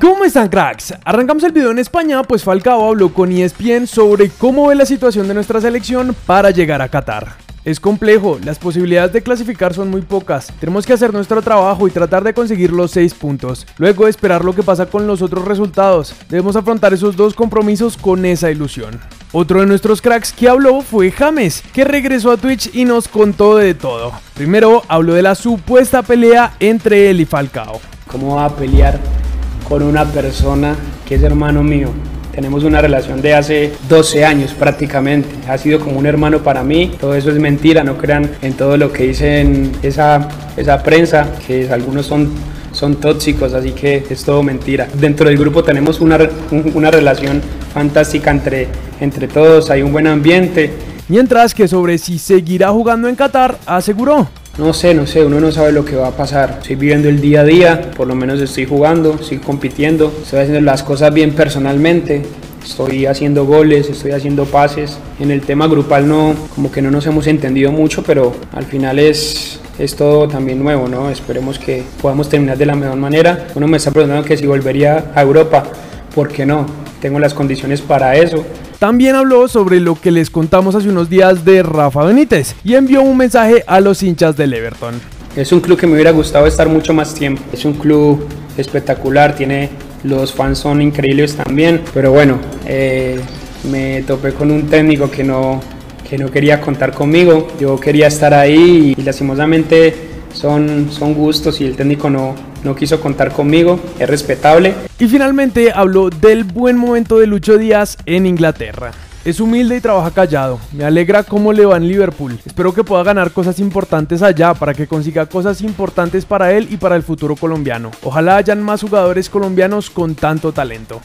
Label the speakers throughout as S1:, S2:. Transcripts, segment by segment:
S1: ¿Cómo están cracks? Arrancamos el video en España, pues Falcao habló con ESPN sobre cómo ve la situación de nuestra selección para llegar a Qatar. Es complejo, las posibilidades de clasificar son muy pocas. Tenemos que hacer nuestro trabajo y tratar de conseguir los 6 puntos. Luego esperar lo que pasa con los otros resultados. Debemos afrontar esos dos compromisos con esa ilusión. Otro de nuestros cracks que habló fue James, que regresó a Twitch y nos contó de todo. Primero habló de la supuesta pelea entre él y Falcao.
S2: ¿Cómo va a pelear con una persona que es hermano mío. Tenemos una relación de hace 12 años prácticamente. Ha sido como un hermano para mí. Todo eso es mentira. No crean en todo lo que dicen esa, esa prensa, que algunos son, son tóxicos, así que es todo mentira. Dentro del grupo tenemos una, una relación fantástica entre, entre todos. Hay un buen ambiente.
S1: Mientras que sobre si seguirá jugando en Qatar, aseguró
S2: no sé, no sé, uno no sabe lo que va a pasar. Estoy viviendo el día a día, por lo menos estoy jugando, estoy compitiendo, estoy haciendo las cosas bien personalmente, estoy haciendo goles, estoy haciendo pases. En el tema grupal no, como que no nos hemos entendido mucho, pero al final es, es todo también nuevo, ¿no? Esperemos que podamos terminar de la mejor manera. Uno me está preguntando que si volvería a Europa, ¿por qué no? Tengo las condiciones para eso.
S1: También habló sobre lo que les contamos hace unos días de Rafa Benítez y envió un mensaje a los hinchas del Everton.
S2: Es un club que me hubiera gustado estar mucho más tiempo. Es un club espectacular, tiene los fans son increíbles también, pero bueno, eh, me topé con un técnico que no, que no quería contar conmigo. Yo quería estar ahí y lastimosamente son, son gustos y el técnico no, no quiso contar conmigo, es respetable.
S1: Y finalmente habló del buen momento de Lucho Díaz en Inglaterra. Es humilde y trabaja callado. Me alegra cómo le va en Liverpool. Espero que pueda ganar cosas importantes allá para que consiga cosas importantes para él y para el futuro colombiano. Ojalá hayan más jugadores colombianos con tanto talento.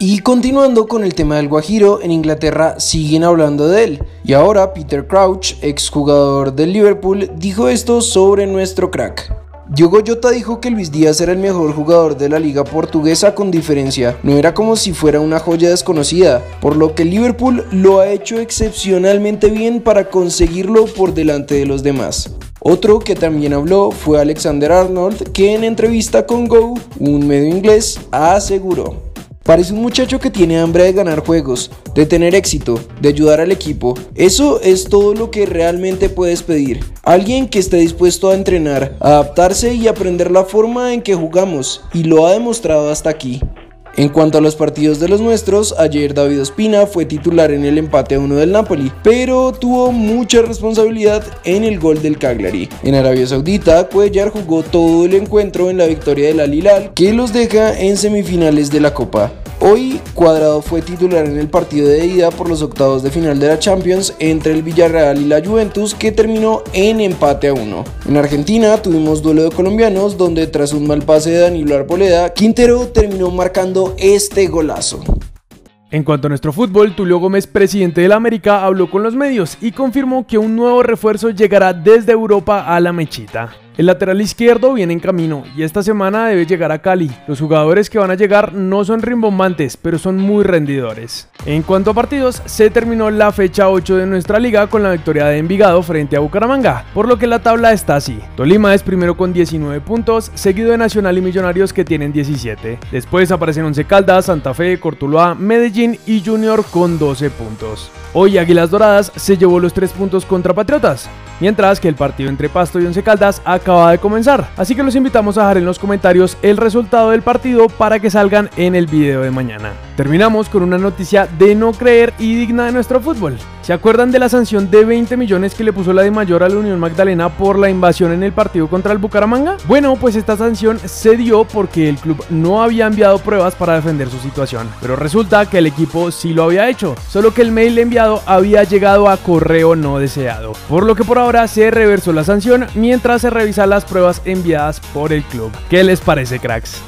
S3: Y continuando con el tema del Guajiro, en Inglaterra siguen hablando de él. Y ahora Peter Crouch, exjugador del Liverpool, dijo esto sobre nuestro crack. Diogo Jota dijo que Luis Díaz era el mejor jugador de la liga portuguesa con diferencia, no era como si fuera una joya desconocida, por lo que Liverpool lo ha hecho excepcionalmente bien para conseguirlo por delante de los demás. Otro que también habló fue Alexander Arnold, que en entrevista con Go, un medio inglés, aseguró. Parece un muchacho que tiene hambre de ganar juegos, de tener éxito, de ayudar al equipo. Eso es todo lo que realmente puedes pedir. Alguien que esté dispuesto a entrenar, adaptarse y aprender la forma en que jugamos, y lo ha demostrado hasta aquí. En cuanto a los partidos de los nuestros, ayer David Ospina fue titular en el empate a uno del Napoli, pero tuvo mucha responsabilidad en el gol del Cagliari. En Arabia Saudita, Cuellar jugó todo el encuentro en la victoria del Al Hilal, que los deja en semifinales de la Copa. Hoy Cuadrado fue titular en el partido de ida por los octavos de final de la Champions entre el Villarreal y la Juventus que terminó en empate a uno. En Argentina tuvimos duelo de colombianos donde tras un mal pase de Danilo Arboleda, Quintero terminó marcando este golazo.
S1: En cuanto a nuestro fútbol, Tulio Gómez, presidente de la América, habló con los medios y confirmó que un nuevo refuerzo llegará desde Europa a la Mechita. El lateral izquierdo viene en camino y esta semana debe llegar a Cali. Los jugadores que van a llegar no son rimbombantes, pero son muy rendidores. En cuanto a partidos, se terminó la fecha 8 de nuestra liga con la victoria de Envigado frente a Bucaramanga, por lo que la tabla está así. Tolima es primero con 19 puntos, seguido de Nacional y Millonarios que tienen 17. Después aparecen Once Caldas, Santa Fe, Cortuluá, Medellín y Junior con 12 puntos. Hoy Águilas Doradas se llevó los 3 puntos contra Patriotas, mientras que el partido entre Pasto y Once Caldas acaba de comenzar. Así que los invitamos a dejar en los comentarios el resultado del partido para que salgan en el video de mañana. Terminamos con una noticia de no creer y digna de nuestro fútbol. ¿Se acuerdan de la sanción de 20 millones que le puso la de mayor a la Unión Magdalena por la invasión en el partido contra el Bucaramanga? Bueno, pues esta sanción se dio porque el club no había enviado pruebas para defender su situación, pero resulta que el equipo sí lo había hecho, solo que el mail enviado había llegado a correo no deseado, por lo que por ahora se reversó la sanción mientras se revisan las pruebas enviadas por el club. ¿Qué les parece, cracks?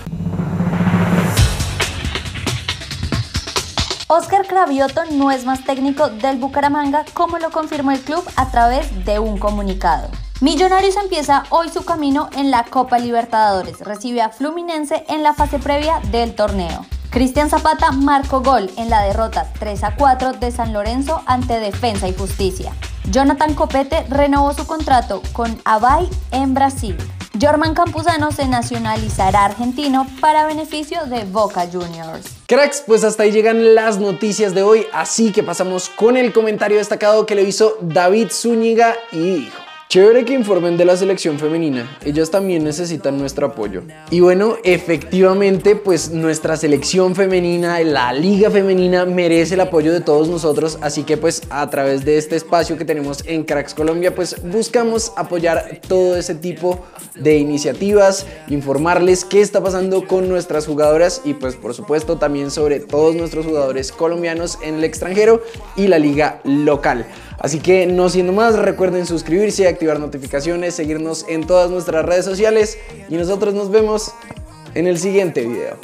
S4: Oscar Cravioto no es más técnico del Bucaramanga como lo confirmó el club a través de un comunicado. Millonarios empieza hoy su camino en la Copa Libertadores. Recibe a Fluminense en la fase previa del torneo. Cristian Zapata marcó gol en la derrota 3 a 4 de San Lorenzo ante Defensa y Justicia. Jonathan Copete renovó su contrato con Abay en Brasil. Jorman Campuzano se nacionalizará argentino para beneficio de Boca Juniors.
S3: Cracks, pues hasta ahí llegan las noticias de hoy, así que pasamos con el comentario destacado que le hizo David Zúñiga y dijo. Chévere que informen de la selección femenina, ellas también necesitan nuestro apoyo. Y bueno, efectivamente, pues nuestra selección femenina, la liga femenina merece el apoyo de todos nosotros, así que pues a través de este espacio que tenemos en Cracks Colombia, pues buscamos apoyar todo ese tipo de iniciativas, informarles qué está pasando con nuestras jugadoras y pues por supuesto también sobre todos nuestros jugadores colombianos en el extranjero y la liga local. Así que no siendo más, recuerden suscribirse, activar notificaciones, seguirnos en todas nuestras redes sociales y nosotros nos vemos en el siguiente video.